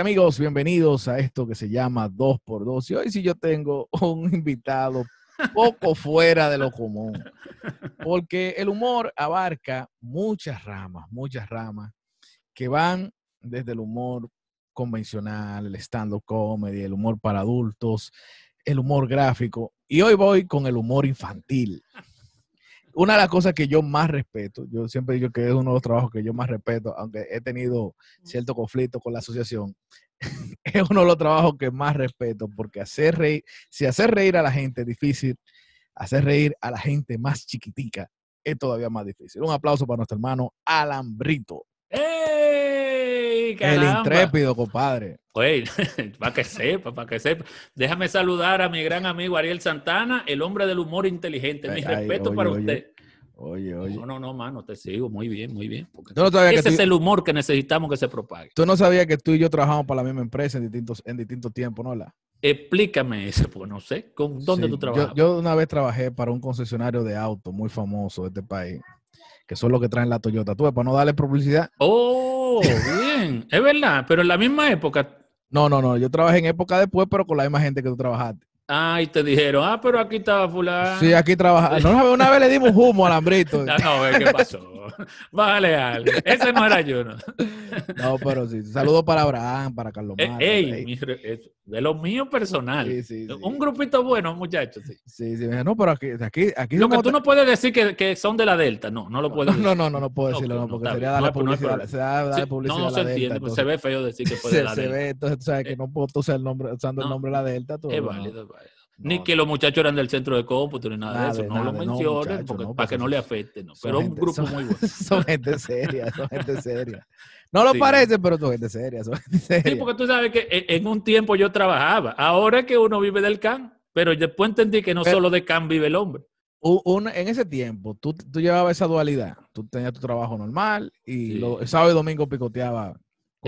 Amigos, bienvenidos a esto que se llama 2x2. Y hoy sí yo tengo un invitado poco fuera de lo común, porque el humor abarca muchas ramas, muchas ramas que van desde el humor convencional, el stand-up comedy, el humor para adultos, el humor gráfico. Y hoy voy con el humor infantil. Una de las cosas que yo más respeto, yo siempre digo que es uno de los trabajos que yo más respeto, aunque he tenido cierto conflicto con la asociación, es uno de los trabajos que más respeto, porque hacer reír, si hacer reír a la gente es difícil, hacer reír a la gente más chiquitica es todavía más difícil. Un aplauso para nuestro hermano Alambrito. El intrépido, compadre. Oye, para que sepa, para que sepa. Déjame saludar a mi gran amigo Ariel Santana, el hombre del humor inteligente. Mi Ay, respeto oye, para oye. usted. Oye, oye. No, no, no, mano, te sigo. Muy bien, muy bien. porque no ese tú- es el humor que necesitamos que se propague. Tú no sabías que tú y yo trabajamos para la misma empresa en distintos, en distintos tiempos, ¿no? La? Explícame eso, porque no sé. ¿Con dónde Sí, tú yo- trabajas? Yo, una vez trabajé para un concesionario de autos muy famoso de este país, que son los que traen la Toyota. Tú para no darle publicidad. Oh, bien. Es verdad, pero en la misma época. No, no, no. Yo trabajé en época después, pero con la misma gente que tú trabajaste. Ay, te dijeron, ah, pero aquí estaba fulano. Sí, aquí trabajaba. No, una vez- le dimos humo al hambrito. No, no, ¿qué pasó? Algo. Ese no era yo, ¿no? No, pero sí. Saludos para Abraham, para Carlos Eh, Marcos. ey, ey. mi re- es de lo mío personal. Sí, sí, sí. Un grupito bueno, muchachos. sí. Sí, sí. No, pero aquí, aquí, aquí Lo que tú no puedes decir que, que son de la Delta. No, no lo puedes decir. no, no, no, no puedo decirlo, no, no, porque sería darle publicidad, problema. sería darle publicidad no a se la entiende, Delta, pues, se ve feo decir que fue de se, la se Delta. ve, entonces tú sabes que Eh, no puedo usar el nombre, usando el no. nombre de la Delta. tú, Es válido, es válido. No, Ni que los muchachos eran del centro de cómputo ni nada, Nada de eso. No nada lo no, mencionen porque- para que porque no le afecte. Pero un gente- grupo son- muy bueno. son gente seria, son gente seria. No lo Sí. parece, pero son gente seria, son gente seria. Sí, porque tú sabes que en en un tiempo yo trabajaba. Ahora es que uno vive del can. Pero después entendí que no Pero- solo de can vive el hombre. Un- en ese tiempo, tú, tú llevabas esa dualidad. Tú tenías tu trabajo normal y Sí. sábado y domingo picoteaba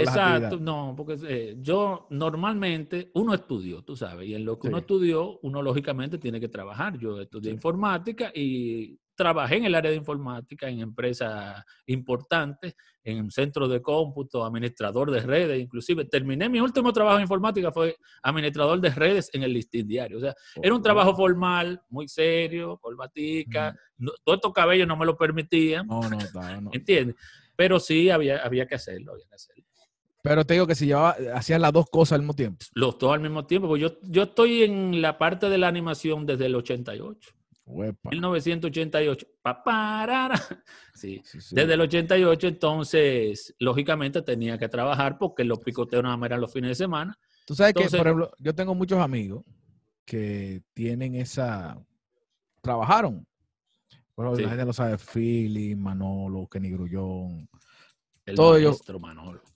Exacto, no, porque eh, yo normalmente, uno estudió, tú sabes, y en lo que uno estudió, uno lógicamente tiene que trabajar. Yo estudié informática y trabajé en el área de informática en empresas importantes, en centros de cómputo, administrador de redes, inclusive terminé mi último trabajo en informática fue administrador de redes en el listín diario. O sea, era un trabajo formal, muy serio, corbatica, no- todos estos cabellos no me lo permitían, No, no, está, no. ¿entiendes? Pero sí había, había que hacerlo, había que hacerlo. Pero te digo que si llevaba, hacías las dos cosas al mismo tiempo. Los dos al mismo tiempo, porque yo, yo estoy en la parte de la animación desde el 88, Uepa. 1988. Pa, parara. Sí, Sí, sí. desde el 88, entonces, lógicamente tenía que trabajar porque los picoteos nada más eran los fines de semana. Tú sabes que, por ejemplo, yo tengo muchos amigos que tienen esa. Trabajaron. Bueno, la gente lo sabe, Philly, Manolo, Kenny Grullón. El Todo ello- maestro Manolo, uh, eh,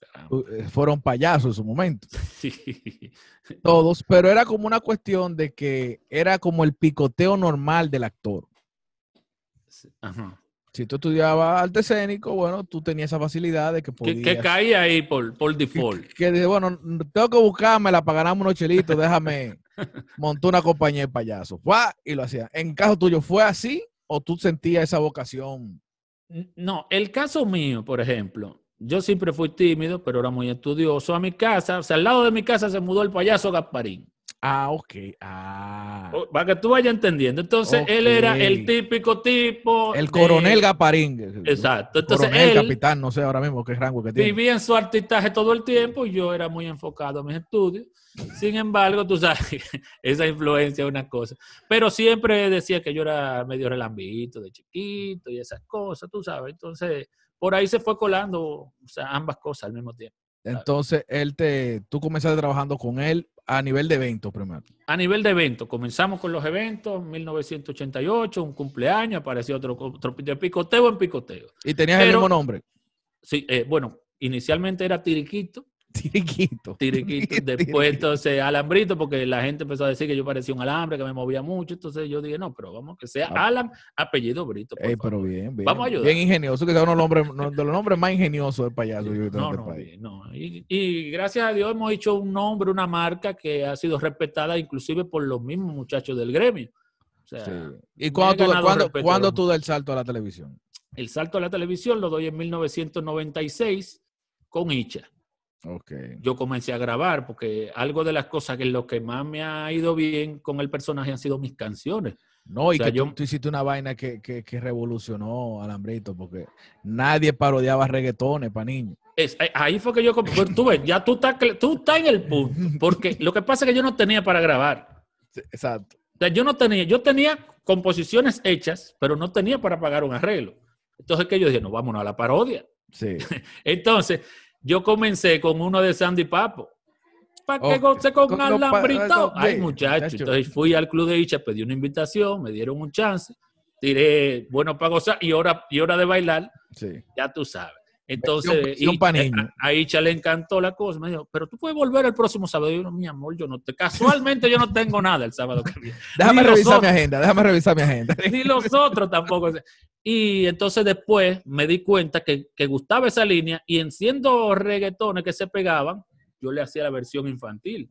Fueron payasos en su momento. Sí. Todos, pero era como una cuestión de que era como el picoteo normal del actor. Ajá. Si tú estudiabas arte escénico, bueno, tú tenías esa facilidad de que Que, podías. que caía ahí por, por default. que dice, bueno, tengo que buscármela para ganarme unos chelitos, déjame montar una compañía de payasos. Fue y lo hacía. En caso tuyo, ¿fue así o tú sentías esa vocación? No, el caso mío, por ejemplo, yo siempre fui tímido, pero era muy estudioso. A mi casa, o sea, al lado de mi casa se mudó el payaso Gasparín. Ah, ok. Ah. Para que tú vayas entendiendo. Entonces, él era el típico tipo. El de- coronel Gaparín. Exacto. Entonces, coronel, él capitán, no sé ahora mismo qué rango que tiene. vivía en su artistaje todo el tiempo y yo era muy enfocado a mis estudios. Sin embargo, tú sabes, esa influencia es una cosa. Pero siempre decía que yo era medio relambito de chiquito y esas cosas, tú sabes. Entonces, por ahí se fue colando, o sea, ambas cosas al mismo tiempo. Entonces, él te, tú comenzaste trabajando con él a nivel de eventos primero. A nivel de eventos, comenzamos con los eventos, 1988, un cumpleaños, apareció otro, otro de picoteo en picoteo. Y tenías el mismo nombre. Sí, eh, bueno, inicialmente era Tiriquito, Tiriquito. Tiriquito, después entonces Alambrito, porque la gente empezó a decir que yo parecía un alambre, que me movía mucho, entonces yo dije, no, pero vamos, que sea Ah. Alam, apellido Brito. por Ey, favor. pero bien, bien. Vamos a ayudar. Bien ingenioso, que sea uno de los nombres, más ingeniosos del payaso. yo No, este no, país. no. Y, y gracias a Dios hemos hecho un nombre, una marca que ha sido respetada inclusive por los mismos muchachos del gremio. O sea, Sí. ¿Y cuándo, tú, cuándo- cuándo tú das el salto a la televisión? El salto a la televisión lo doy en 1996 con Icha. Yo comencé a grabar, porque algo de las cosas que lo que más me ha ido bien con el personaje han sido mis canciones. No, y sea, que tú- yo- tú, hiciste una vaina que, que, que revolucionó Alambrito, porque nadie parodiaba reggaetones para niños. Es- eh, ahí fue que yo, pues, tú ves, ya tú estás, tú estás en el punto, porque lo que pasa es que yo no tenía para grabar. Exacto. O sea, yo no tenía, yo tenía composiciones hechas, pero no tenía para pagar un arreglo. Entonces que yo dije, no, vámonos a la parodia. Sí. Entonces, yo comencé con uno de Sandy Papo. Para que goce con, alambrito. Ay, sí, muchacho. muchacho. Entonces fui al Club de Icha, pedí una invitación, me dieron un chance, tiré bueno para gozar y hora, y hora de bailar, Sí. ya tú sabes. Entonces, Versión y- pa' eh, niños. a, a Icha le encantó la cosa. Me dijo, pero tú puedes volver el próximo sábado. Y yo, mi amor, yo no te, casualmente yo no tengo nada el sábado que viene. Déjame Ni revisar mi agenda, déjame revisar mi agenda. Ni los otros tampoco. Y entonces después me di cuenta que, que gustaba esa línea y en siendo reggaetones que se pegaban, yo le hacía la versión infantil.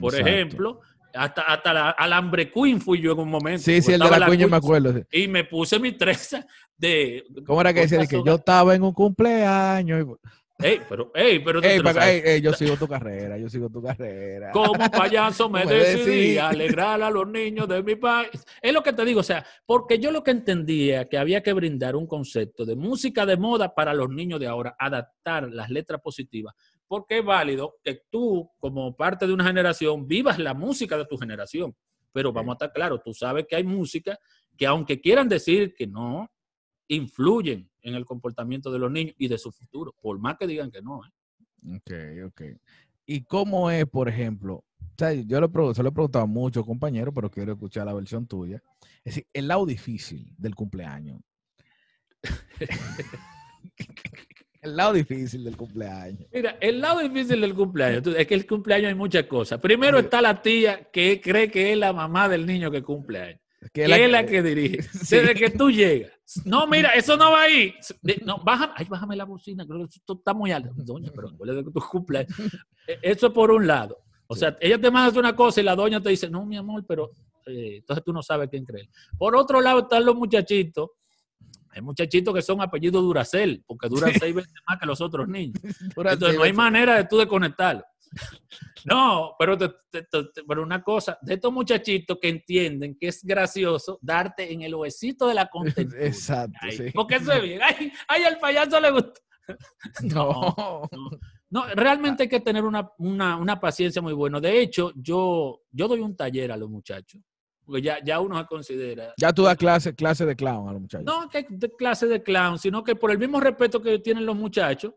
Por Exacto. ejemplo, hasta, hasta la Alambre Queen fui yo en un momento. Sí, sí, el de Estaba la cuña me acuerdo. sí. Y me puse mi treza de... ¿Cómo era que decía? De que yo estaba en un cumpleaños. y- Ey, pero, ey, pero Ey, ey, ey, yo sigo tu carrera, yo sigo tu carrera. Como payaso me Me decidí alegrar a los niños de mi país. Es lo que te digo, o sea, porque yo lo que entendía que había que brindar un concepto de música de moda para los niños de ahora, adaptar las letras positivas, porque es válido que tú, como parte de una generación, vivas la música de tu generación. Pero vamos a estar claros, tú sabes que hay música que aunque quieran decir que no, influyen en el comportamiento de los niños y de su futuro, por más que digan que no. ¿eh? Ok, ok. ¿Y cómo es, por ejemplo? O sea, yo le pregunto, se lo he preguntado a muchos compañeros, pero quiero escuchar la versión tuya. Es decir, el lado difícil del cumpleaños. el lado difícil del cumpleaños. Mira, el lado difícil del cumpleaños tú- es que el cumpleaños hay muchas cosas. Primero Sí. está la tía que cree que es la mamá del niño que cumple años. Que Que es la que dirige. Sí. Desde que tú llegas. No, mira, eso no va ahí. No, bájame, ay, bájame la bocina, creo que esto está muy alto. Doña, pero acuérdate que tu cumpleaños. Eh, Eso por un lado. O sea, ella te manda una cosa y la doña te dice, no, mi amor, pero eh, entonces tú no sabes quién creer. Por otro lado están los muchachitos. Hay muchachitos que son apellidos Duracel, porque duran seis veces más que los otros niños. Entonces no hay manera de tú desconectarlo. No, pero, te- te- pero una cosa, de estos muchachitos que entienden que es gracioso darte en el huesito de la contentura. Exacto, Ay, sí. Porque eso es bien. Ay, ay, al payaso le gusta. No. No, realmente hay que tener una, una- una paciencia muy buena. De hecho, yo, yo doy un taller a los muchachos, porque ya, ya uno se considera. Ya tú das clase, clase de clown a los muchachos. No que de clase de clown, sino que por el mismo respeto que tienen los muchachos,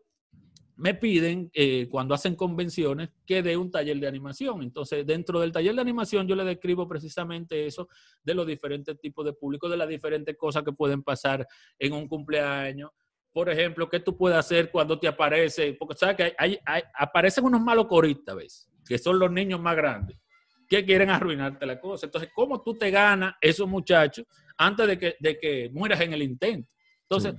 me piden eh, cuando hacen convenciones que dé un taller de animación. Entonces, dentro del taller de animación yo le describo precisamente eso de los diferentes tipos de público, de las diferentes cosas que pueden pasar en un cumpleaños. Por ejemplo, ¿qué tú puedes hacer cuando te aparece? Porque sabes que hay, hay- hay- aparecen unos malos coristas, ¿ves? Que son los niños más grandes que quieren arruinarte la cosa. Entonces, ¿cómo tú te ganas esos muchachos antes de que, de que mueras en el intento? Entonces,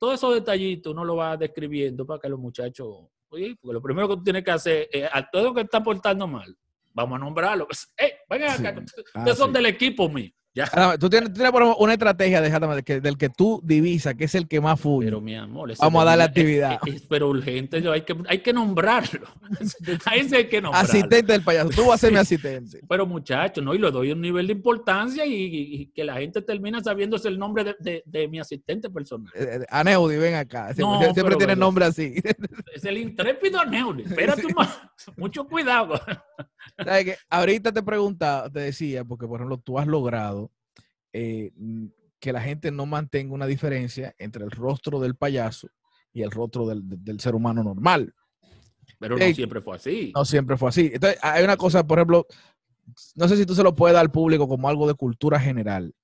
todos esos detallitos uno lo va describiendo para que los muchachos, oye, porque lo primero que tú tienes que hacer es a todos los que están portando mal, vamos a nombrarlo. ¡Ey, vengan acá! Sí. Ustedes Ah, son sí. del equipo mío. Ya. Ah, Tú tienes, tú tienes, por ejemplo, una estrategia déjame, de que, del que tú divisas, que es el que más fuye. Pero mi amor, ese Vamos a darle actividad. es- es- pero urgente, yo, hay, que, hay que nombrarlo. Ahí sí hay que nombrarlo. asistente del payaso. Tú vas a ser mi asistente. Pero muchachos, ¿no? Y le doy un nivel de importancia y, y- y que la gente termina sabiéndose el nombre de, de- de mi asistente personal. Eh, eh, Aneudi, ven acá. No, siempre pero tiene nombre así. Es el intrépido Neuri. Espérate mo- mucho cuidado. ¿Sabes qué? Ahorita te preguntaba, te decía, porque por ejemplo, tú has logrado eh, que la gente no mantenga una diferencia entre el rostro del payaso y el rostro del, del- ser humano normal. Pero no siempre fue así. No siempre fue así. Entonces, hay una cosa, por ejemplo, no sé si tú se lo puedes dar al público como algo de cultura general,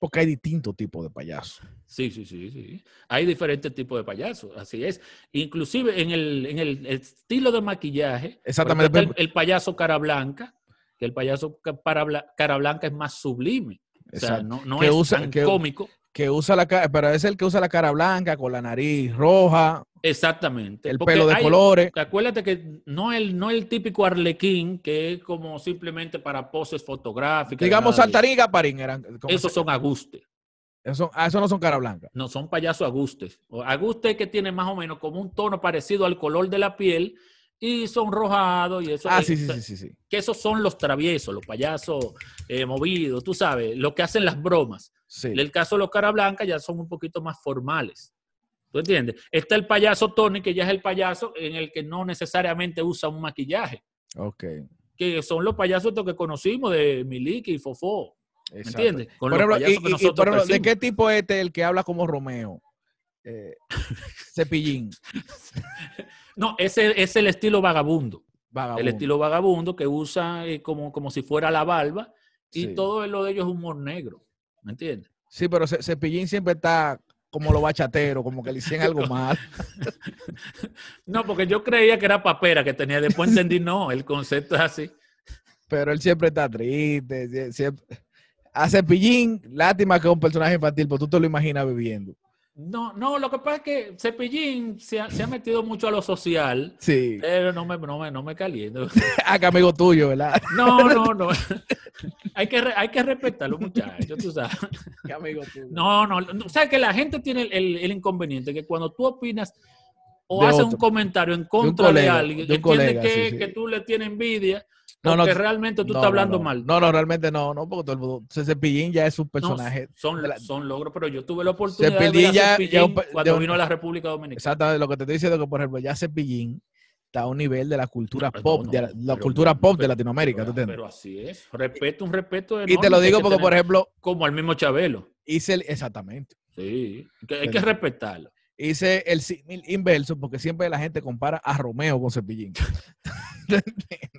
porque hay distintos tipos de payasos. Sí, sí, sí, sí. Hay diferentes tipos de payasos, así es. Inclusive en el, en el estilo de maquillaje, Exactamente. el, el payaso cara blanca, que el payaso cara blanca es más sublime. O sea, Exacto. no, no Que es usa- tan que- cómico. Que usa la cara, pero es el que usa la cara blanca, con la nariz roja, Exactamente. el porque pelo de hay- colores. Acuérdate que no el, no el típico arlequín, que es como simplemente para poses fotográficas. Digamos, Saltarín y Gaparín eran. eso. como Esos son agustes. ah, esos no son cara blanca. No, son payasos agustes. O Aguste que tiene más o menos como un tono parecido al color de la piel y sonrojados y eso. Ah, eh, sí, sí, sí, sí. Que esos son los traviesos, los payasos eh, movidos, tú sabes, lo que hacen las bromas. Sí. En el caso de los cara blanca ya son un poquito más formales. ¿Tú entiendes? Está el payaso Tony, que ya es el payaso en el que no necesariamente usa un maquillaje, Ok. que son los payasos estos que conocimos de Miliki y Fofó. ¿Me entiendes? Con Por los ejemplo, y- payasos que y- y, nosotros por ejemplo, ¿de qué tipo es este el que habla como Romeo? Eh, cepillín. No, ese es el estilo vagabundo. Vagabundo. El estilo vagabundo que usa eh, como, como si fuera la barba y Sí. todo lo de ellos es humor negro. ¿Me entiendes? Sí, pero Ce- Cepillín siempre está como lo bachatero, como que le hicieron algo mal. No, porque yo creía que era papera que tenía. Después entendí, no, el concepto es así. Pero él siempre está triste. sie- siempre- A Cepillín, lástima que es un personaje infantil, pero tú te lo imaginas viviendo. No, no, lo que pasa es que Cepillín se ha, se ha metido mucho a lo social, Sí. pero no me, no me, no me caliento. Ah, que amigo tuyo, ¿verdad? No, no, no. hay, que, hay que respetarlo, muchachos, tú sabes. Que amigo tuyo. No, no, no. O sea, que la gente tiene el, el- el inconveniente que cuando tú opinas o otro. un comentario en contra de, colega, alguien, de colega, que, sí, sí. que tú le tienes envidia No, porque no, realmente tú No, estás hablando mal. No, no, realmente no, no, porque todo el mundo. Cepillín ya es un personaje. son, la- son logros, pero yo tuve la oportunidad de ver Cepillín a ya- Cepillín ya pe- cuando un- vino a la República Dominicana. Exactamente lo que te estoy diciendo, que por ejemplo, ya Cepillín está a un nivel de la cultura pop, de la, cultura pop de pero- Latinoamérica, ¿tú Pero, entiendes? pero así es. Respeto, un respeto Y te enorme lo que digo que porque, por ejemplo, Como al mismo Chabelo. hice el, exactamente, Sí, que hay que respetarlo. Hice el símil inverso porque siempre la gente compara a Romeo con Cepillín.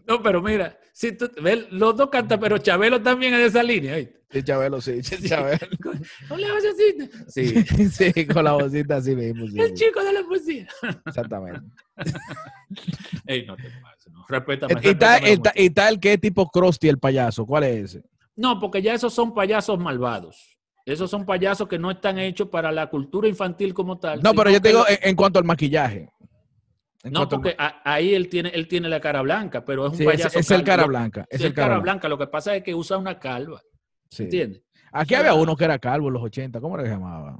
No, pero mira, si tú ves, los dos cantan, pero Chabelo también es de esa línea. ¿viste? Sí, Chabelo, sí, sí, Chabelo. No le hagas así. Sí, Sí, con la vocita así mismo. sí, el sí, chico de la poesía. exactamente. Ey, no te pases, no. Respétame. Y está, está- está el que es tipo Krusty, el payaso. ¿Cuál es ese? No, porque ya esos son payasos malvados. Esos son payasos que no están hechos para la cultura infantil como tal. No, pero yo te digo lo- en, en cuanto al maquillaje. En No, al porque a- ahí él tiene, él tiene la cara blanca, pero es un Sí, payaso. es el cara blanca. Es el cara blanca. blanca. Lo que pasa es que usa una calva. sí. ¿Entiendes? Aquí O sea, había uno que era calvo en los 80. ¿Cómo se llamaba?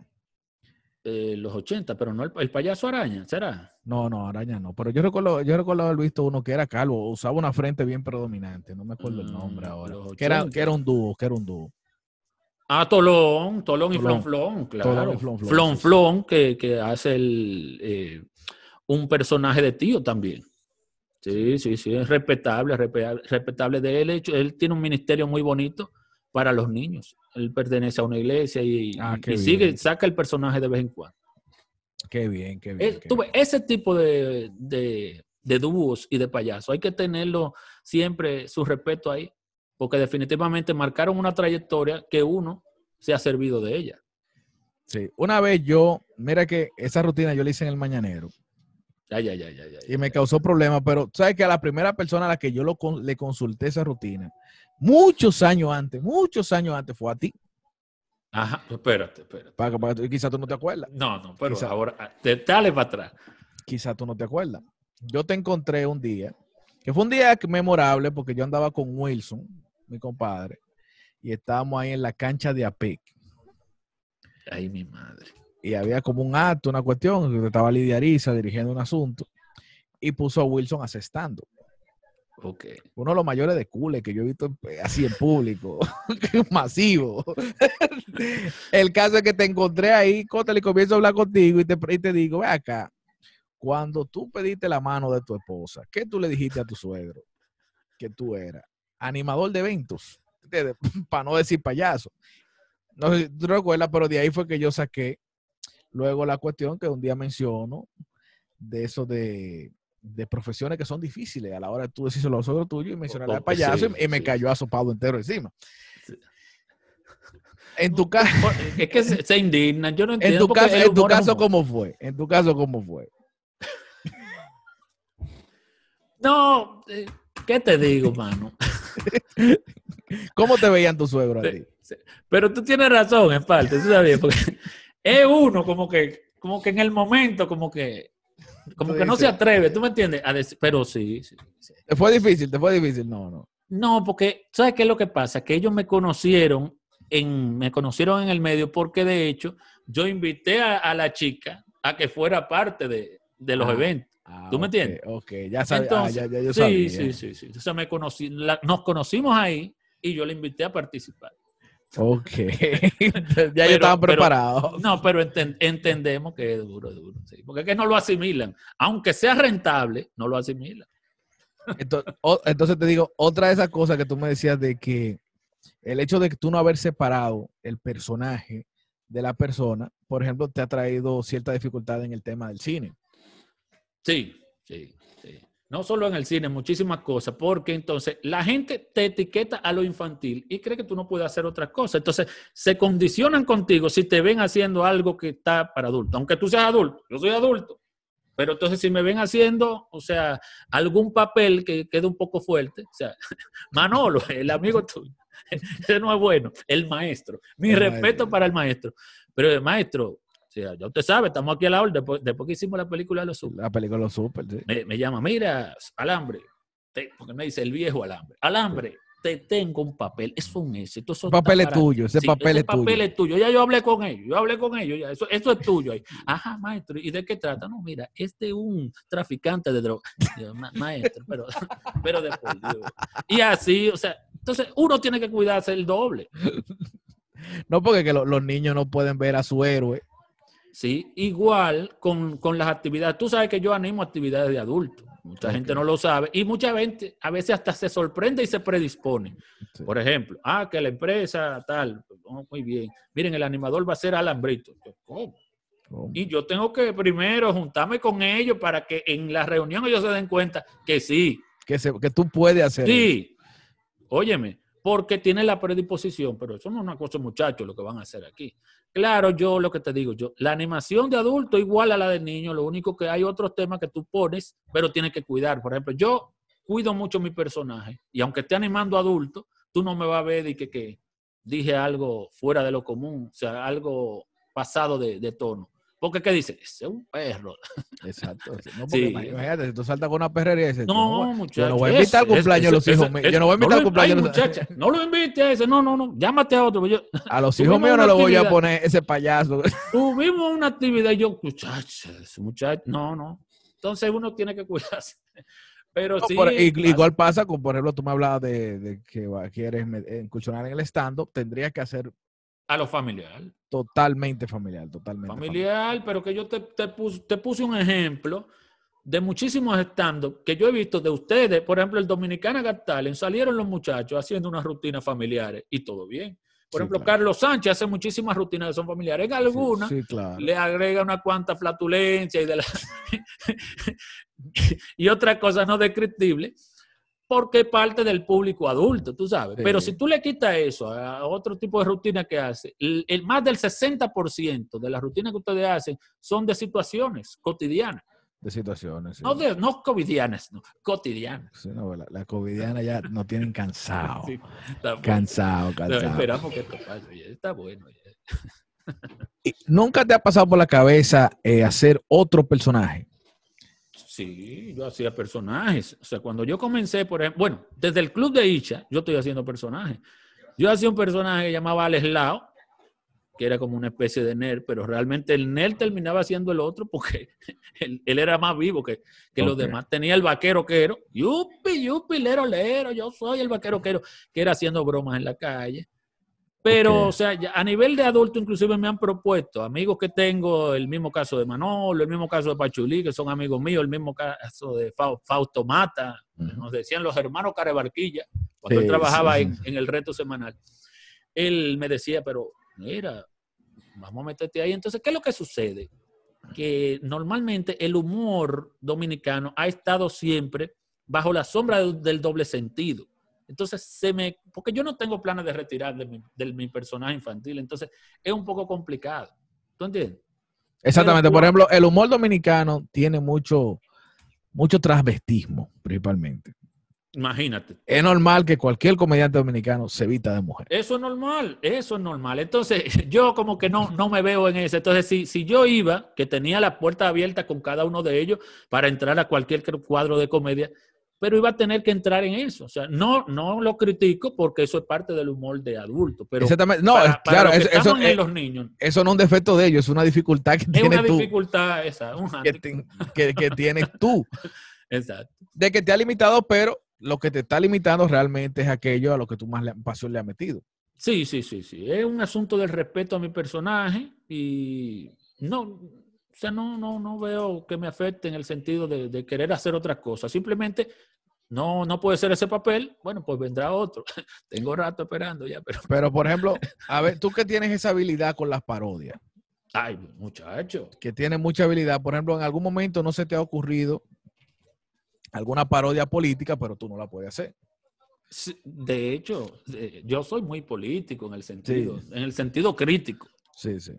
Eh, los 80, pero no el, el payaso araña, ¿será? No, no, araña no. Pero yo recuerdo, yo recuerdo haber visto uno que era calvo, usaba una frente bien predominante. No me acuerdo el nombre Mm, ahora. Que era, 80. que era un dúo, que era un dúo. Ah, Tolón, Tolón y Tolón. Flon Flon, claro. Tolón y Flon Flon, Flon sí, sí. Flon, que, que hace el, eh, un personaje de tío también. Sí, sí, sí, es respetable, respetable, de él. Hecho, él tiene un ministerio muy bonito para los niños. Él pertenece a una iglesia y, Ah, y- sigue, saca el personaje de vez en cuando. Qué bien, qué bien. Qué tú bien. ves, ese tipo de, de, de dúos y de payasos, hay que tenerlo siempre su respeto ahí, porque definitivamente marcaron una trayectoria que uno se ha servido de ella. Sí. Una vez yo, mira que esa rutina yo la hice en el mañanero Ay, ay, ay, ay, y me causó problemas, pero sabes que a la primera persona a la que yo lo, le consulté esa rutina, muchos años antes, muchos años antes, fue a ti. Ajá, espérate, espérate. Para, para que tú- quizás tú no te acuerdas. No, no, pero Quizá. ahora, ah, te, dale para atrás. Quizás tú no te acuerdas. Yo te encontré un día, que fue un día memorable porque yo andaba con Wilson, mi compadre, y estábamos ahí en la cancha de APEC. Ay, mi madre. y había como un acto, una cuestión, que estaba Lidia Ariza dirigiendo un asunto y puso a Wilson asestando. Ok. Uno de los mayores de cule que yo he visto eh, así en público, masivo. El caso es que te encontré ahí, Cota, y comienzo a hablar contigo y te, y te digo, ve acá, cuando tú pediste la mano de tu esposa, ¿qué tú le dijiste a tu suegro? Que tú eras animador de eventos, para no decir payaso. No sé si tú recuerdas, pero de ahí fue que yo saqué luego la cuestión que un día menciono de eso de, de profesiones que son difíciles a la hora de tú decírselo a los suegros tuyos y mencionar al payaso sí, y, y me sí. cayó asopado entero encima. Sí. En tu, ca- Es que se, se indignan. Yo no en entiendo. tu porque caso, en tu caso. ¿cómo fue? En tu caso, ¿cómo fue? No, eh, ¿qué te digo, mano? ¿Cómo te veían tus suegros a ti? Pero tú tienes razón, en parte, ¿tú sabes? Porque es uno como que, como que en el momento, como que, como que no se atreve, ¿tú me entiendes? A decir, pero sí, sí, sí. ¿Te fue difícil? ¿Te fue difícil? No, no. No, porque, ¿sabes qué es lo que pasa? Que ellos me conocieron en, me conocieron en el medio porque de hecho yo invité a, a la chica a que fuera parte de, de los Ah. eventos. Ah, ¿Tú me entiendes? Ok, ya ya yo sí, sabía. sí, sí, sí. Entonces me conocí, la- nos conocimos ahí y yo le invité a participar. Ok. ya Pero- yo estaba pero- preparado. No, pero enten- entendemos que es duro, es duro. sí. Porque es que no lo asimilan. Aunque sea rentable, no lo asimilan. Entonces, o- entonces te digo, otra de esas cosas que tú me decías de que el hecho de que tú no haber separado el personaje de la persona, por ejemplo, te ha traído cierta dificultad en el tema del cine. Sí, sí, sí. No solo en el cine, muchísimas cosas, porque entonces la gente te etiqueta a lo infantil y cree que tú no puedes hacer otras cosas. Entonces se condicionan contigo si te ven haciendo algo que está para adulto, aunque tú seas adulto, yo soy adulto. Pero entonces si me ven haciendo, o sea, algún papel que quede un poco fuerte, o sea, Manolo, el amigo tuyo, ese no es bueno, el maestro. Mi El respeto maestro. para el maestro. Pero el maestro, sea, ya usted sabe, estamos aquí a la hora, después, después que hicimos la película de los Super La película Los Super, sí. me, me llama, mira, alambre, te- porque me dice el viejo alambre, alambre, te tengo un papel, eso es un éxito. Eso Ese papel es para ti". tuyo, ese papel es papel tuyo. es tuyo, ya yo hablé con ellos, yo hablé con ellos, ya, eso, eso es tuyo ahí. Ajá, maestro, ¿y de qué trata? No, mira, es de un traficante de droga. Yo, "Ma- maestro, pero, pero de por Dios. Y así, o sea, entonces uno tiene que cuidarse el doble. No porque que lo- los niños no pueden ver a su héroe. ¿Sí? Igual con, con las actividades. Tú sabes que yo animo actividades de adultos. Mucha gente no lo sabe. Y mucha gente a veces hasta se sorprende y se predispone. Sí. Por ejemplo, ah, que la empresa tal, oh, muy bien. Miren, el animador va a ser alambrito. ¿Cómo? Y yo tengo que primero juntarme con ellos para que en la reunión ellos se den cuenta que sí, Que, se- que tú puedes hacer. eso. sí. Óyeme, porque tiene la predisposición, pero eso no es una cosa, muchachos, lo que van a hacer aquí. Claro, yo lo que te digo, yo, la animación de adulto igual a la de niño, lo único que hay otros temas que tú pones, pero tienes que cuidar. Por ejemplo, yo cuido mucho mi personaje y aunque esté animando adulto, tú no me vas a ver de que, que dije algo fuera de lo común, o sea, algo pasado de tono. Porque, ¿qué dice? Ese es un perro. Exacto. No, porque Sí. imagínate, si tú saltas con una perrería y dices, No, yo muchacho. no voy a invitar al ese- cumpleaños de los hijos míos. Yo no voy a invitar al lo- cumpleaños los- muchacha, no lo invite a ese. No, no, no. Llámate a otro. pues Yo, A los hijos míos no le voy a poner ese payaso. tuvimos una actividad y yo, muchacha, ese muchacho. No, no. Entonces uno tiene que cuidarse. Pero No, sí. por- y- pasa. igual pasa con, por ejemplo, tú me hablabas de, de que quieres incursionar en el stand-up, tendrías que hacer A lo familiar. totalmente familiar, totalmente Familiar, pero que yo te, te, pus- te puse un ejemplo de muchísimos stand que yo he visto de ustedes. Por ejemplo, el Dominicana Got Talent, salieron los muchachos haciendo unas rutinas familiares y todo bien. Por Sí, ejemplo, claro. Carlos Sánchez hace muchísimas rutinas que son familiares. En algunas Sí, sí, claro. le agrega una cuanta flatulencia y de la y otra cosa no descriptible porque es parte del público adulto, tú sabes. Sí. Pero si tú le quitas eso a otro tipo de rutina que hace, el, el más del 60% de las rutinas que ustedes hacen son de situaciones cotidianas, De situaciones. sí. no, de, no covidianas, no, cotidianas. Sí, no, la, la covidiana ya nos tienen cansado. Sí. Cansado, No, cansado. esperamos que esto pase, está bueno. ¿Nunca te ha pasado por la cabeza eh, hacer otro personaje? Sí, yo hacía personajes. O sea, cuando yo comencé, por ejemplo, bueno, desde el club de Icha, yo estoy haciendo personajes. Yo hacía un personaje que llamaba Alex Lao, que era como una especie de nerd, pero realmente el nerd terminaba siendo el otro porque él, él era más vivo que, que los demás. Tenía el vaquero quero, yupi, yupi, lero, lero, yo soy el vaquero quero, que era haciendo bromas en la calle. Pero, o sea, ya a nivel de adulto, inclusive me han propuesto amigos que tengo, el mismo caso de Manolo, el mismo caso de Pachulí, que son amigos míos, el mismo caso de Fau- Fausto Mata, nos decían los hermanos Carebarquilla, cuando Sí, él trabajaba sí. en, en el reto semanal. Él me decía, pero mira, vamos a meterte ahí. Entonces, ¿qué es lo que sucede? Que normalmente el humor dominicano ha estado siempre bajo la sombra del doble sentido. Entonces, se me, porque yo no tengo planes de retirar de mi, de mi personaje infantil, entonces es un poco complicado. ¿Tú entiendes? Exactamente. Pero Por ejemplo, el humor dominicano tiene mucho, mucho transvestismo, principalmente. Imagínate. Es normal que cualquier comediante dominicano se evita de mujer. Eso es normal, eso es normal. Entonces, yo como que no, no me veo en eso. Entonces, si, si yo iba, que tenía la puerta abierta con cada uno de ellos para entrar a cualquier cuadro de comedia, pero iba a tener que entrar en eso. O sea, no, no lo critico porque eso es parte del humor de adulto. Pero Exactamente. No, para- es- para claro, eso, eso, en los niños, eso no es un defecto de ellos, es una dificultad que es tienes una tú. dificultad esa, un Que, te- que- que tienes tú. Exacto. De que te ha limitado, pero lo que te está limitando realmente es aquello a lo que tú más le- pasión le has metido. Sí, sí, sí, sí. Es un asunto del respeto a mi personaje y no, o sea, no, no, no veo que me afecte en el sentido de, de querer hacer otras cosas. Simplemente no, no puede ser ese papel. Bueno, pues vendrá otro. Tengo rato esperando ya, pero Pero, por ejemplo, a ver, tú que tienes esa habilidad con las parodias, ay, muchacho. que tienes mucha habilidad, por ejemplo, en algún momento no se te ha ocurrido alguna parodia política, pero tú no la puedes hacer. Sí, De hecho, eh, yo soy muy político en el sentido, en el sentido crítico. Sí, sí.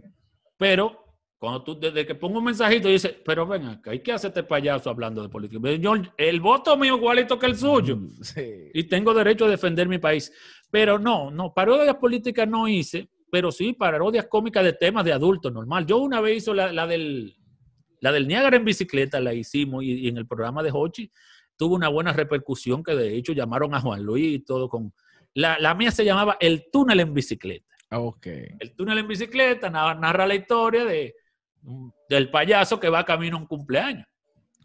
Pero cuando tú, desde que pongo un mensajito, dices, pero ven acá, ¿y qué hace este payaso hablando de política? Yo, el voto mío igualito que el suyo. Mm, Sí. y tengo derecho a defender mi país. Pero no, no, parodias políticas no hice, pero sí parodias cómicas de temas de adultos normal. Yo una vez hizo la, la del la del Niágara en bicicleta, la hicimos y, y en el programa de Hochi tuvo una buena repercusión que de hecho llamaron a Juan Luis y todo con... La, la mía se llamaba El túnel en bicicleta. Ok. El túnel en bicicleta narra, narra la historia de, del payaso que va camino a un cumpleaños.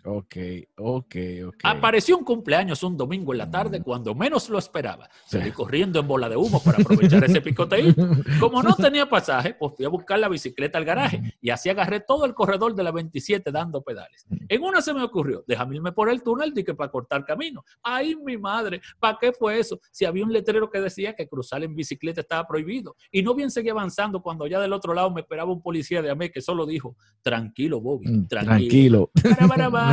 Ok, ok, ok. Apareció un cumpleaños un domingo en la tarde cuando menos lo esperaba. Salí corriendo en bola de humo para aprovechar ese picoteo. Como no tenía pasaje, pues fui a buscar la bicicleta al garaje y así agarré todo el corredor de la 27 dando pedales. En una se me ocurrió, déjame irme por el túnel que para cortar camino. Ay, mi madre, ¿para qué fue eso? Si había un letrero que decía que cruzar en bicicleta estaba prohibido. Y no bien seguí avanzando cuando ya del otro lado me esperaba un policía de AME que solo dijo, tranquilo, Bobby, Mm, tranquilo. Tranquilo.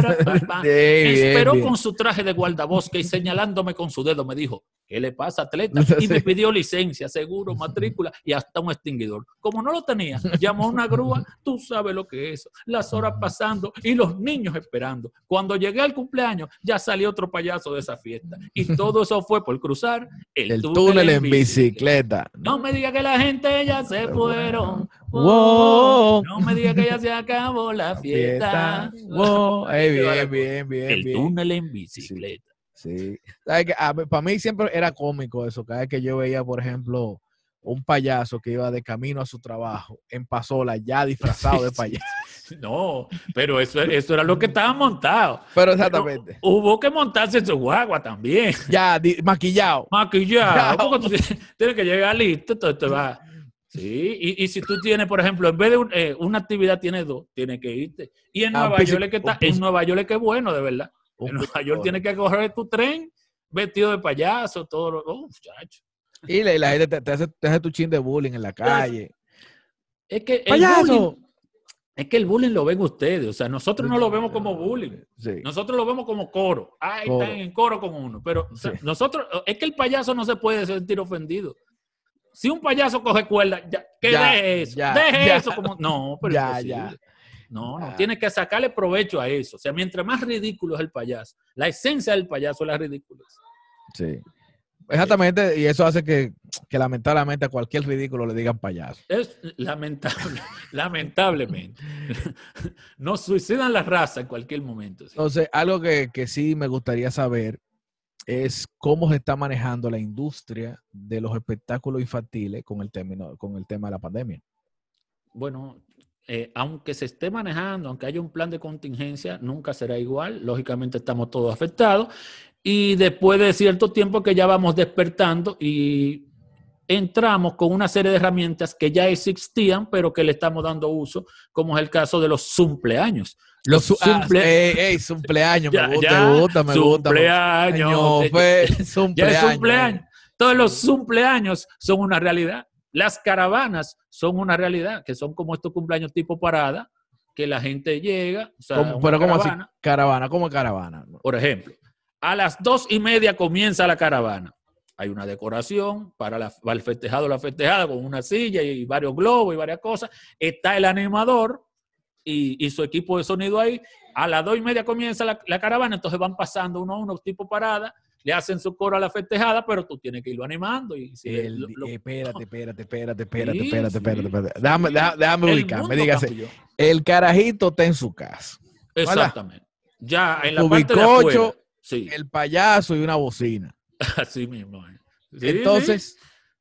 Para, para, para, pa, pa. Bien, Me bien, esperó con su traje de guardabosque y señalándome con su dedo me dijo, ¿qué le pasa, atleta? Y me pidió licencia, seguro, matrícula y hasta un extinguidor. Como no lo tenía, llamó a una grúa, tú sabes lo que es. Las horas pasando y los niños esperando. Cuando llegué al cumpleaños, ya salió otro payaso de esa fiesta. Y todo eso fue por cruzar el, El túnel en bicicleta. No me diga que la gente ya se fueron. Wow. No me diga que ya se acabó la fiesta. Wow. Bien, bien, bien, El bien. túnel en bicicleta. Sí. para mí siempre era cómico eso. Cada vez que yo veía, por ejemplo, un payaso que iba de camino a su trabajo en Pasola, ya disfrazado de Sí. payaso. No, pero eso, eso era lo que estaba montado. Pero Pero exactamente. hubo que montarse en su guagua también. Ya maquillado. Maquillado. Porque tú tienes, que llegar listo, entonces te va. Sí, y, y si tú tienes, por ejemplo, en vez de un- eh, una actividad tienes dos, tienes que irte. Y en Ah, Nueva York es que está, en Nueva York es que es bueno, de verdad. En Nueva York tienes que correr tu tren vestido de payaso, todo lo. Oh, muchacho. Y la, y la gente te, te hace, te hace tu chin de bullying en la calle. Es que el ¡Payaso! bullying, es que el bullying lo ven ustedes, o sea, nosotros no lo vemos como bullying. Sí. Nosotros lo vemos como coro. Coro. están en coro con uno. Pero o sea, Sí. nosotros, es que el payaso no se puede sentir ofendido. Si un payaso coge cuerda, ya, que Ya, deje eso. ya, deje eso como. No, pero Ya, ya. No, no, Ya. tiene que sacarle provecho a eso. O sea, mientras más ridículo es el payaso, la esencia del payaso es la ridiculez. Sí. Exactamente, y eso hace que, que lamentablemente a cualquier ridículo le digan payaso. Es lamentable, lamentablemente. Nos suicidan la raza en cualquier momento. sí. Entonces, algo que, que sí me gustaría saber es cómo se está manejando la industria de los espectáculos infantiles con el, término, con el tema de la pandemia. Bueno, eh, aunque se esté manejando, aunque haya un plan de contingencia, nunca será igual. Lógicamente estamos todos afectados. Y después de cierto tiempo que ya vamos despertando y entramos con una serie de herramientas que ya existían, pero que le estamos dando uso, como es el caso de los cumpleaños. Los ey, ey, cumpleaños, me gusta, me gusta, me gusta. cumpleaños. Cumpleaños. cumpleaños. Todos los cumpleaños son una realidad. Las caravanas son una realidad, que son como estos cumpleaños tipo parada, que la gente llega. o sea, ¿Cómo- pero ¿cómo así? Caravana, ¿cómo caravana? Por ejemplo, a las dos y media comienza la caravana. Hay una decoración para, la- para el festejado la festejada con una silla y varios globos y varias cosas. Está el animador y, y su equipo de sonido ahí. A las dos y media comienza la, la caravana, entonces van pasando uno a uno tipo parada, le hacen su coro a la festejada, pero tú tienes que irlo animando. Y si El- lo- lo- eh, espérate, espérate, espérate, espérate, Sí, espérate, sí, espérate, espérate. Déjame, déjame, ubicarme. Dígase, cambió. el carajito está en su casa. Exactamente. Ya en la parte de afuera. Sí, el payaso y una bocina. así mismo. eh. Sí. Entonces,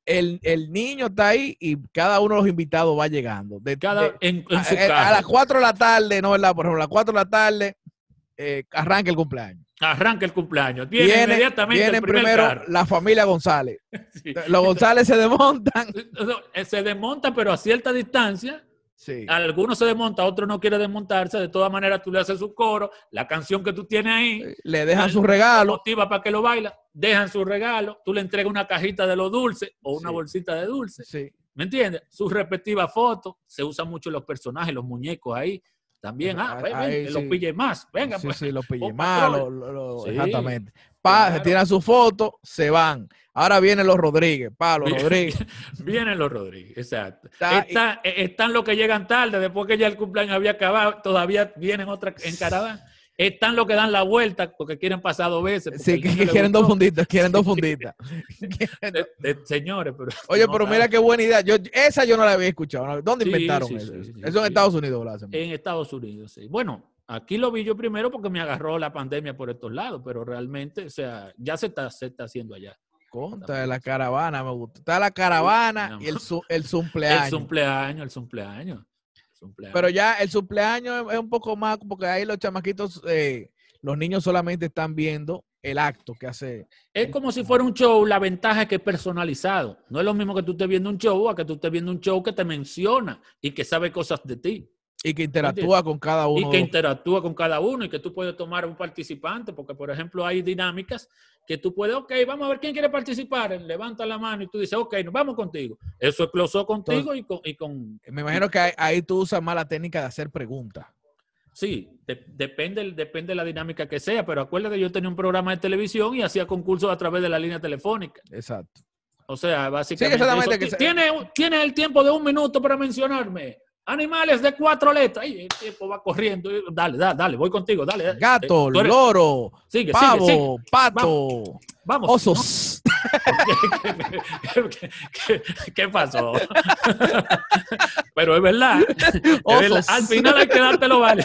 El, el niño está ahí y cada uno de los invitados va llegando. De, cada de- en, en su a, a carro. las 4 de la tarde, no, ¿verdad? Por ejemplo, a las 4 de la tarde eh, arranca el cumpleaños. Arranca el cumpleaños. Viene, Viene, inmediatamente viene el primer primero carro. la familia González. Sí. Los González se desmontan. Eh, Se desmonta, pero a cierta distancia. Sí. Algunos se desmonta, otros no quieren desmontarse. De todas maneras, tú le haces su coro, la canción que tú tienes ahí. Le dejan su lo regalo. motiva para que lo baila, dejan su regalo, tú le entregas una cajita de los dulces o una Sí. bolsita de dulces, Sí. ¿me entiendes? Sus respectivas fotos, se usan mucho los personajes, los muñecos ahí, también, ah, Ahí- ven, que los pille más, venga, sí, pues. sí, los pille lo- lo- lo- Sí, exactamente. Pa, se tiran su foto, se van. Ahora vienen los Rodríguez, pa, los. Rodríguez. Vienen los Rodríguez, exacto. Está- Está- eh, están los que llegan tarde, después que ya el cumpleaños había acabado, todavía vienen otras en caravana. Están los que dan la vuelta porque quieren pasar dos veces. Sí, que, que quieren dos funditas, quieren dos funditas. Eh, eh, señores, pero. Oye, no pero mira qué buena idea. Yo, esa yo no la había escuchado. ¿Dónde Sí, inventaron sí, eso? sí, eso en. Estados Unidos lo hacen. En Estados Unidos, sí. Bueno, aquí lo vi yo primero porque me agarró la pandemia por estos lados, pero realmente, o sea, ya se está, se está haciendo allá. Contra de la caravana, me gusta. Está la caravana y el, su- el cumpleaños, el cumpleaños. el cumpleaños. Pero ya el cumpleaños es- es un poco más, porque ahí los chamaquitos, eh, los niños solamente están viendo el acto que hace. es como si fuera un show, la ventaja es que es personalizado. No es lo mismo que tú estés viendo un show a que tú estés viendo un show que te menciona y que sabe cosas de ti. Y que interactúa con cada uno. y que interactúa con cada uno y que tú puedes tomar un participante, porque por ejemplo hay dinámicas que tú puedes, ok, vamos a ver quién quiere participar, levanta la mano y tú dices, ok, nos vamos contigo. Eso es closó contigo y, con, y con... Me imagino que ahí, tú usas más la técnica de hacer preguntas. Sí, de- depende, depende de la dinámica que sea, pero acuérdate, yo tenía un programa de televisión y hacía concursos a través de la línea telefónica. Exacto. O sea, básicamente... exactamente, eso. que se- ¿Tiene, tiene el tiempo de un minuto para mencionarme. Animales de cuatro letras. Ay, el tiempo va corriendo. Dale, dale, dale, voy contigo, dale. dale. Gato, eres- loro, Sigue, pavo, sigue. pato, Vamos. osos. ¿Qué, qué- qué- qué pasó? Pero es verdad. es verdad. Osos. Al final hay que dártelo vale.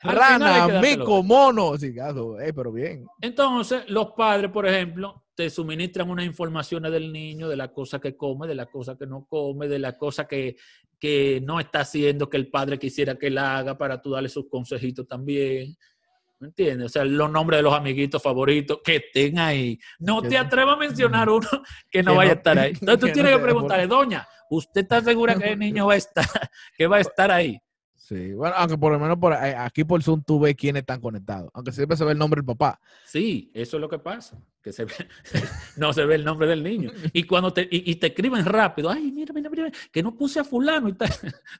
Al Rana, mico, mono. Sí, gato, eh, pero bien. Entonces, los padres, por ejemplo, te suministran unas informaciones del niño, de la cosa que come, de la cosa que no come, de la cosa que, que no está haciendo que el padre quisiera que la haga para tú darle sus consejitos también. ¿Me entiendes? O sea, los nombres de los amiguitos favoritos que estén ahí. No te atrevas a mencionar uno que no Que vaya no- a estar ahí. Entonces tú que no tienes que preguntarle, doña, ¿usted está segura que el niño va a estar, que va a estar ahí? Sí, bueno, aunque por lo menos por ahí- aquí por Zoom tú ves quiénes están conectados. Aunque siempre se ve el nombre del papá. Sí, eso es lo que pasa, que se ve, no se ve el nombre del niño. Y cuando te, y, y te escriben rápido, ay, mira, mira, mira, que no puse a fulano y tal.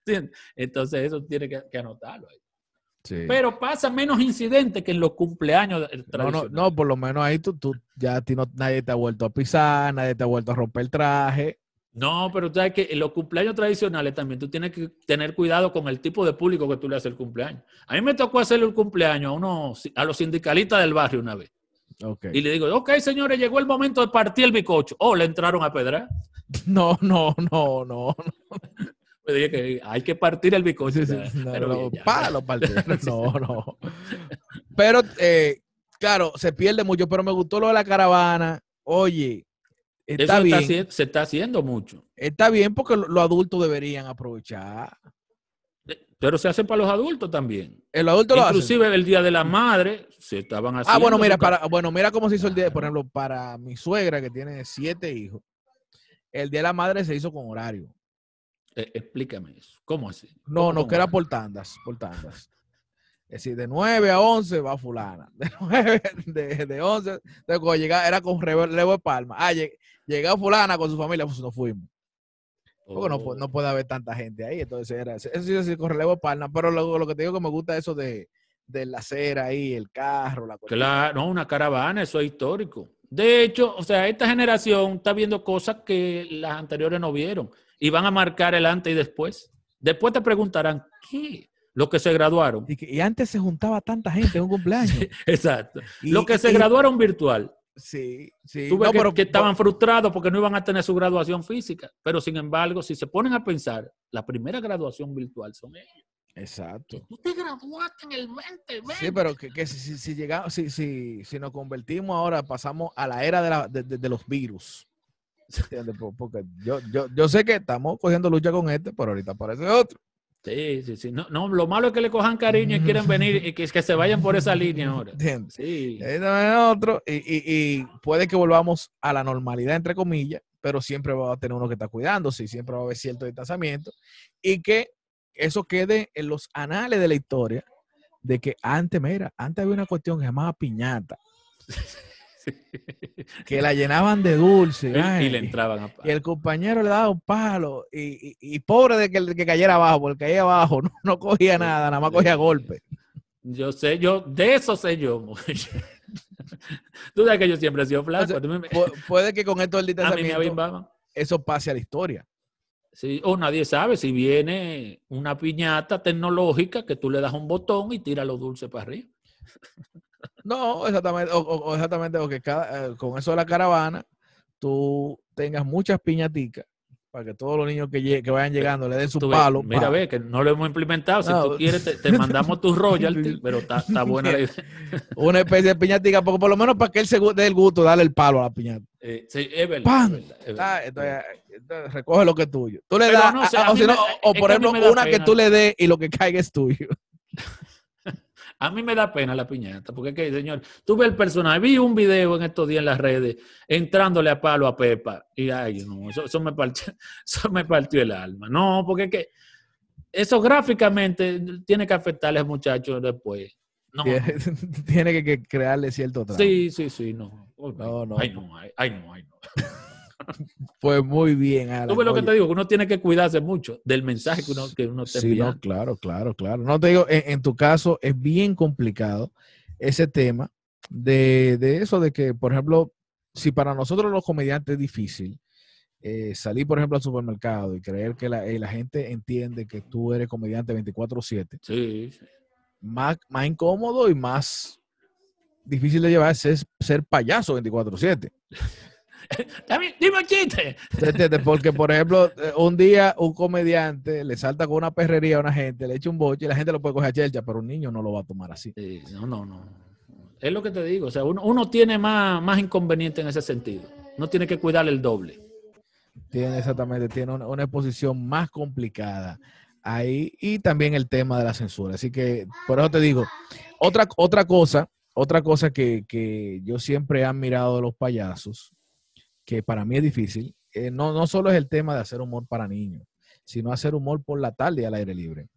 Entonces eso tiene que, que anotarlo ahí. Sí. Pero pasa menos incidentes que en los cumpleaños eh, no, no, no, por lo menos ahí tú, tú ya ti no, nadie te ha vuelto a pisar, nadie te ha vuelto a romper el traje. No, pero tú sabes que en los cumpleaños tradicionales también tú tienes que tener cuidado con el tipo de público que tú le haces el cumpleaños. A mí me tocó hacerle el cumpleaños a, unos, a los sindicalistas del barrio una vez. Ok. Y le digo, ok, señores, llegó el momento de partir el bicocho. Oh, le entraron a pedrar. No, no, no, no. Le dije que hay que partir el bicocho. Sí, sí, Ya, no, pero no, bien, ya. pa, los partieron. No, no. Pero, eh, claro, se pierde mucho, pero me gustó lo de la caravana. Oye, Eso está bien. haci- se está haciendo mucho. Está bien porque lo- los adultos deberían aprovechar. Eh, Pero se hace para los adultos también. El adulto lo hace. Inclusive el Día de la Madre se estaban haciendo. Ah, bueno, mira, para, bueno, mira cómo se hizo el día, por ejemplo, para mi suegra que tiene siete hijos, el día de la madre se hizo con horario. Eh, explícame eso. ¿Cómo así? No, ¿Cómo no, que era por tandas, por tandas. Es decir, de 9 a 11 va fulana. De 9, de, de 11, entonces cuando llegaba, era con relevo de palma. Ah, lleg- llegaba fulana con su familia, pues nos fuimos. Porque no, Oh. no puede haber tanta gente ahí. Entonces era, eso sí, sí, con relevo de palma. Pero lo, lo que te digo que me gusta eso de, de la acera ahí, el carro, la cosa. Claro, no, una caravana, eso es histórico. De hecho, o sea, esta generación está viendo cosas que las anteriores no vieron y van a marcar el antes y después. Después te preguntarán, ¿qué? Los que se graduaron. Y, que- y antes se juntaba tanta gente en un cumpleaños. Exacto. Y- Los que se y- graduaron virtual. Sí, sí. Tú ves No, que, pero- que estaban frustrados porque no iban a tener su graduación física. Pero sin embargo, si se ponen a pensar, la primera graduación virtual son ellos. Exacto. Tú te graduaste en el 2020. Sí, pero que, que si, si, si llegamos, si, si, si nos convertimos ahora, pasamos a la era de, la- de- de- de los virus. Porque yo, yo, yo sé que estamos cogiendo lucha con este, pero ahorita aparece otro. Sí, sí, sí. No, no, lo malo es que le cojan cariño y quieren venir y que, que se vayan por esa línea ahora. Sí. Otro, y, y- y puede que volvamos a la normalidad, entre comillas, pero siempre va a tener uno que está cuidándose y siempre va a haber cierto distanciamiento y que eso quede en los anales de la historia de que antes, mira, antes había una cuestión que se llamaba piñata, que la llenaban de dulce Y, y ay, le entraban a y el compañero le daba un palo y, y- y pobre de que, el que cayera abajo, porque caía abajo, no, no cogía nada, nada más cogía golpe. Yo sé, yo, de eso sé yo. Tú sabes que yo siempre he sido flaco. sea, me- Pu- puede que con esto me distanciamiento eso pase a la historia. Sí, o nadie sabe si viene una piñata tecnológica que tú le das un botón y tira los dulces para arriba. No, exactamente, o, o- o exactamente, o que cada, eh, con eso de la caravana, tú tengas muchas piñaticas para que todos los niños que, lle- que vayan llegando le den su palo. mira, ve que no lo hemos implementado. Si tú quieres, te, te mandamos tus royalties, pero está, buena la idea. Una especie de piñatica, porque por lo menos para que él se dé el gusto darle el palo a la piñata. Eh, sí, es verdad. ¡Pam! es verdad, es Ah, verdad. entonces, entonces recoge lo que es tuyo. Tú le Pero das, no a- sé, a- a o, me- o- o por ejemplo, una que tú le des y lo que caiga es tuyo. A mí me da pena la piñata, porque que, señor, tú ves el personaje, vi un video en estos días en las redes, entrándole a palo a Pepa, y ay, no, eso, eso me partió, eso me partió el alma. No, porque que eso gráficamente tiene que afectarle al muchacho después. No, Tiene, que, crearle cierto trato. sí, sí, sí, no. No, no. Ay, no, ay, no, ay, no. Pues muy bien, Alan. Tú ves lo que Oye, te digo, que uno tiene que cuidarse mucho del mensaje que uno, que uno te Sí, envía. no, claro, claro, claro. No te digo, en, en tu caso es bien complicado ese tema de, de eso, de que, por ejemplo, si para nosotros los comediantes es difícil eh, salir, por ejemplo, al supermercado y creer que la, eh, la gente entiende que tú eres comediante 24/7, Sí, más, más incómodo y más difícil de llevar es ser, ser payaso 24/7. Dame- Dime un chiste. Porque, por ejemplo, eh, un día un comediante le salta con una perrería a una gente, le echa un boche y la gente lo puede coger a chelcha, pero un niño no lo va a tomar así. Sí, no, no, no. Es lo que te digo. O sea, uno, uno tiene más, más inconveniente en ese sentido. No tiene que cuidar el doble. Tiene exactamente, tiene una, una exposición más complicada ahí y también el tema de la censura. Así que, por eso te digo, otra, otra cosa, otra cosa que, que yo siempre he admirado de los payasos, que para mí es difícil, eh, no, no solo es el tema de hacer humor para niños, sino hacer humor por la tarde y al aire libre.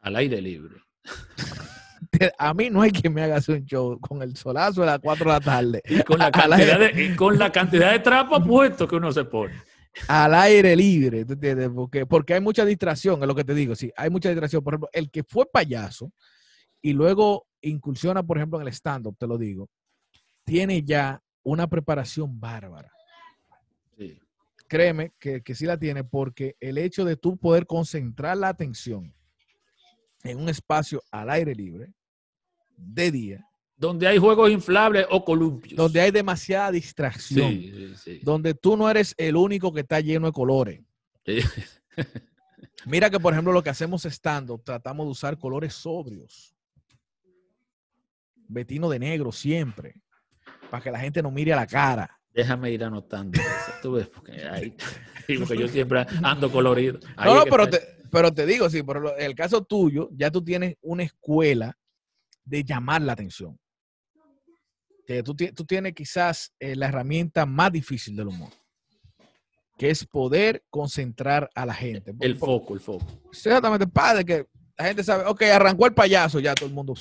Al aire libre. A mí no hay que me haga hacer un show con el solazo a las 4 de la tarde. Y con la cantidad de, y con la cantidad de trapos puestos que uno se pone. al aire libre, ¿tú entiendes? Porque, porque hay mucha distracción, es lo que te digo, sí, hay mucha distracción. Por ejemplo, el que fue payaso y luego incursiona, por ejemplo, en el stand-up, te lo digo, tiene ya una preparación bárbara. Sí. Créeme que, que sí la tiene porque el hecho de tú poder concentrar la atención en un espacio al aire libre, de día, Donde hay juegos inflables o columpios. donde hay demasiada distracción, Sí, sí, sí. donde tú no eres el único que está lleno de colores. Mira que, por ejemplo, lo que hacemos estando, tratamos de usar colores sobrios. Betino de negro siempre, para que la gente nos mire a la cara. Déjame ir anotando eso. Tú ves, porque, ahí- porque yo siempre ando colorido. Ahí No, no, pero te, pero te digo, sí, en el caso tuyo, ya tú tienes una escuela de llamar la atención. Que tú, tú tienes quizás eh, la herramienta más difícil del humor, que es poder concentrar a la gente. El Por- foco, el foco. Exactamente, padre, que la gente sabe, ok, arrancó el payaso, ya todo el mundo,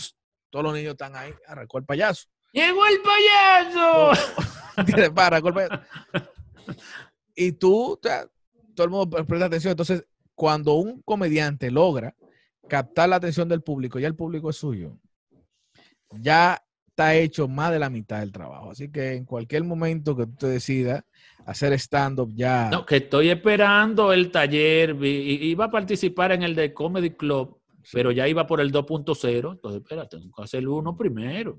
todos los niños están ahí, arrancó el payaso. ¡Llegó el payaso! ¿Entiendes? Pa, arrancó el payaso. Y tú, todo el mundo pre- presta atención. Entonces, cuando un comediante logra captar la atención del público, ya el público es suyo, ya está hecho más de la mitad del trabajo. Así que en cualquier momento que tú te decidas hacer stand-up, ya. No, que estoy esperando el taller. Iba a participar en el de Comedy Club, pero ya iba por el 2.0. Entonces, espérate, tengo que hacer el uno primero.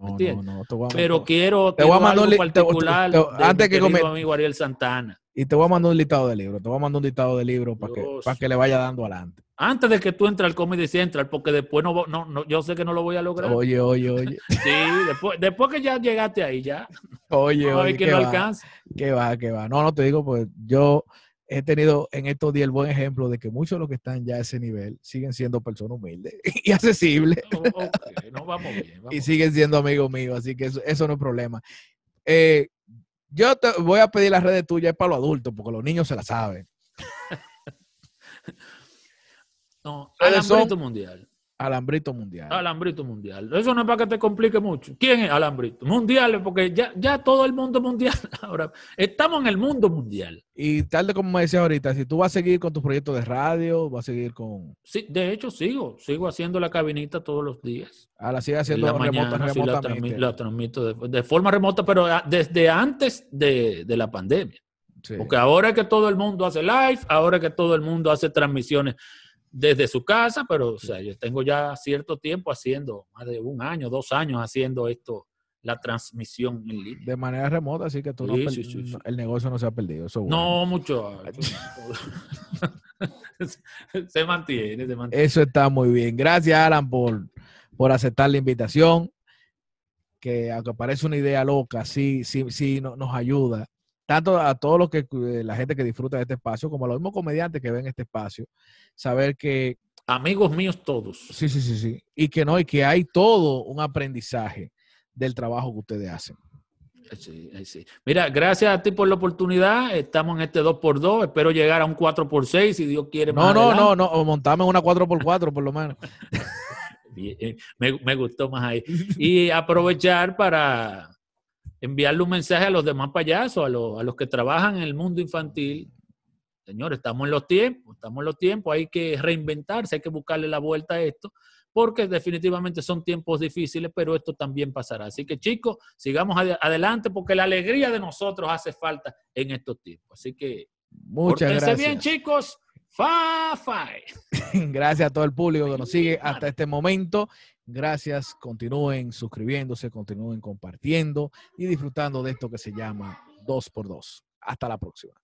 No, no, no, te voy a Pero mandar- quiero, Te voy a quiero mandar un algo li- te- te- particular te- de antes mi que querido come- amigo Ariel Santana. Y te voy a mandar un listado de libros. Te voy a mandar un listado de libros para que, para que le vaya dando adelante. Antes de que tú entres al Comedy Central, porque después no, no, no yo sé que no lo voy a lograr. Oye, oye, oye. Sí, después, después que ya llegaste ahí, ya. Oye, No, oye. que ¿qué no va? alcanza. Que va, que va. No, no te digo, pues yo he tenido en estos días el buen ejemplo de que muchos de los que están ya a ese nivel siguen siendo personas humildes y accesibles Oh, no, vamos bien. vamos y siguen siendo amigos míos, así que eso, eso no es problema. Eh, yo te voy a pedir las redes tuyas para los adultos, porque los niños se las saben. No, Ustedes son- alambrito mundial. Alambrito Mundial. Alambrito mundial. Eso no es para que te complique mucho. ¿Quién es alambrito? Mundial, porque ya, ya todo el mundo mundial. Ahora, estamos en el mundo mundial. Y tal de como me decías ahorita, si tú vas a seguir con tus proyectos de radio, vas a seguir con... Sí, de hecho, sigo. Sigo haciendo la cabinita todos los días. A la haciendo la remota- mañana sí la, remotamente. transmi- la transmito de, de forma remota, pero a- desde antes de, de la pandemia. Sí. Porque ahora que todo el mundo hace live, ahora que todo el mundo hace transmisiones desde su casa, pero o sea, yo tengo ya cierto tiempo haciendo, más de un año, dos años haciendo esto, la transmisión en línea. De manera remota, así que tú no Sí, el negocio no se ha perdido. Eso es bueno. No, mucho. se mantiene, se mantiene. Eso está muy bien. Gracias, Alan, por, por aceptar la invitación. Que aunque parece una idea loca, sí, sí, sí no- nos ayuda. Tanto a todos los que eh, la gente que disfruta de este espacio, como a los mismos comediantes que ven este espacio, saber que Amigos míos todos. sí, sí, sí, sí. Y que no, y que hay todo un aprendizaje del trabajo que ustedes hacen. Sí, sí. Mira, gracias a ti por la oportunidad. Estamos en este 2x2. Espero llegar a un 4x6 si Dios quiere. No, más no, adelante. no, no, montame una 4x4 por lo menos. Me, me gustó más ahí. Y aprovechar para enviarle un mensaje a los demás payasos, a los, a los que trabajan en el mundo infantil. Señores, estamos en los tiempos, estamos en los tiempos, hay que reinventarse, hay que buscarle la vuelta a esto, porque definitivamente son tiempos difíciles, pero esto también pasará. Así que chicos, sigamos ade- adelante porque la alegría de nosotros hace falta en estos tiempos. Así que Muchas gracias. bien, chicos. Fa, fa. Gracias a todo el público que nos sigue hasta este momento. Gracias. Continúen suscribiéndose, continúen compartiendo y disfrutando de esto que se llama 2x2. Hasta la próxima.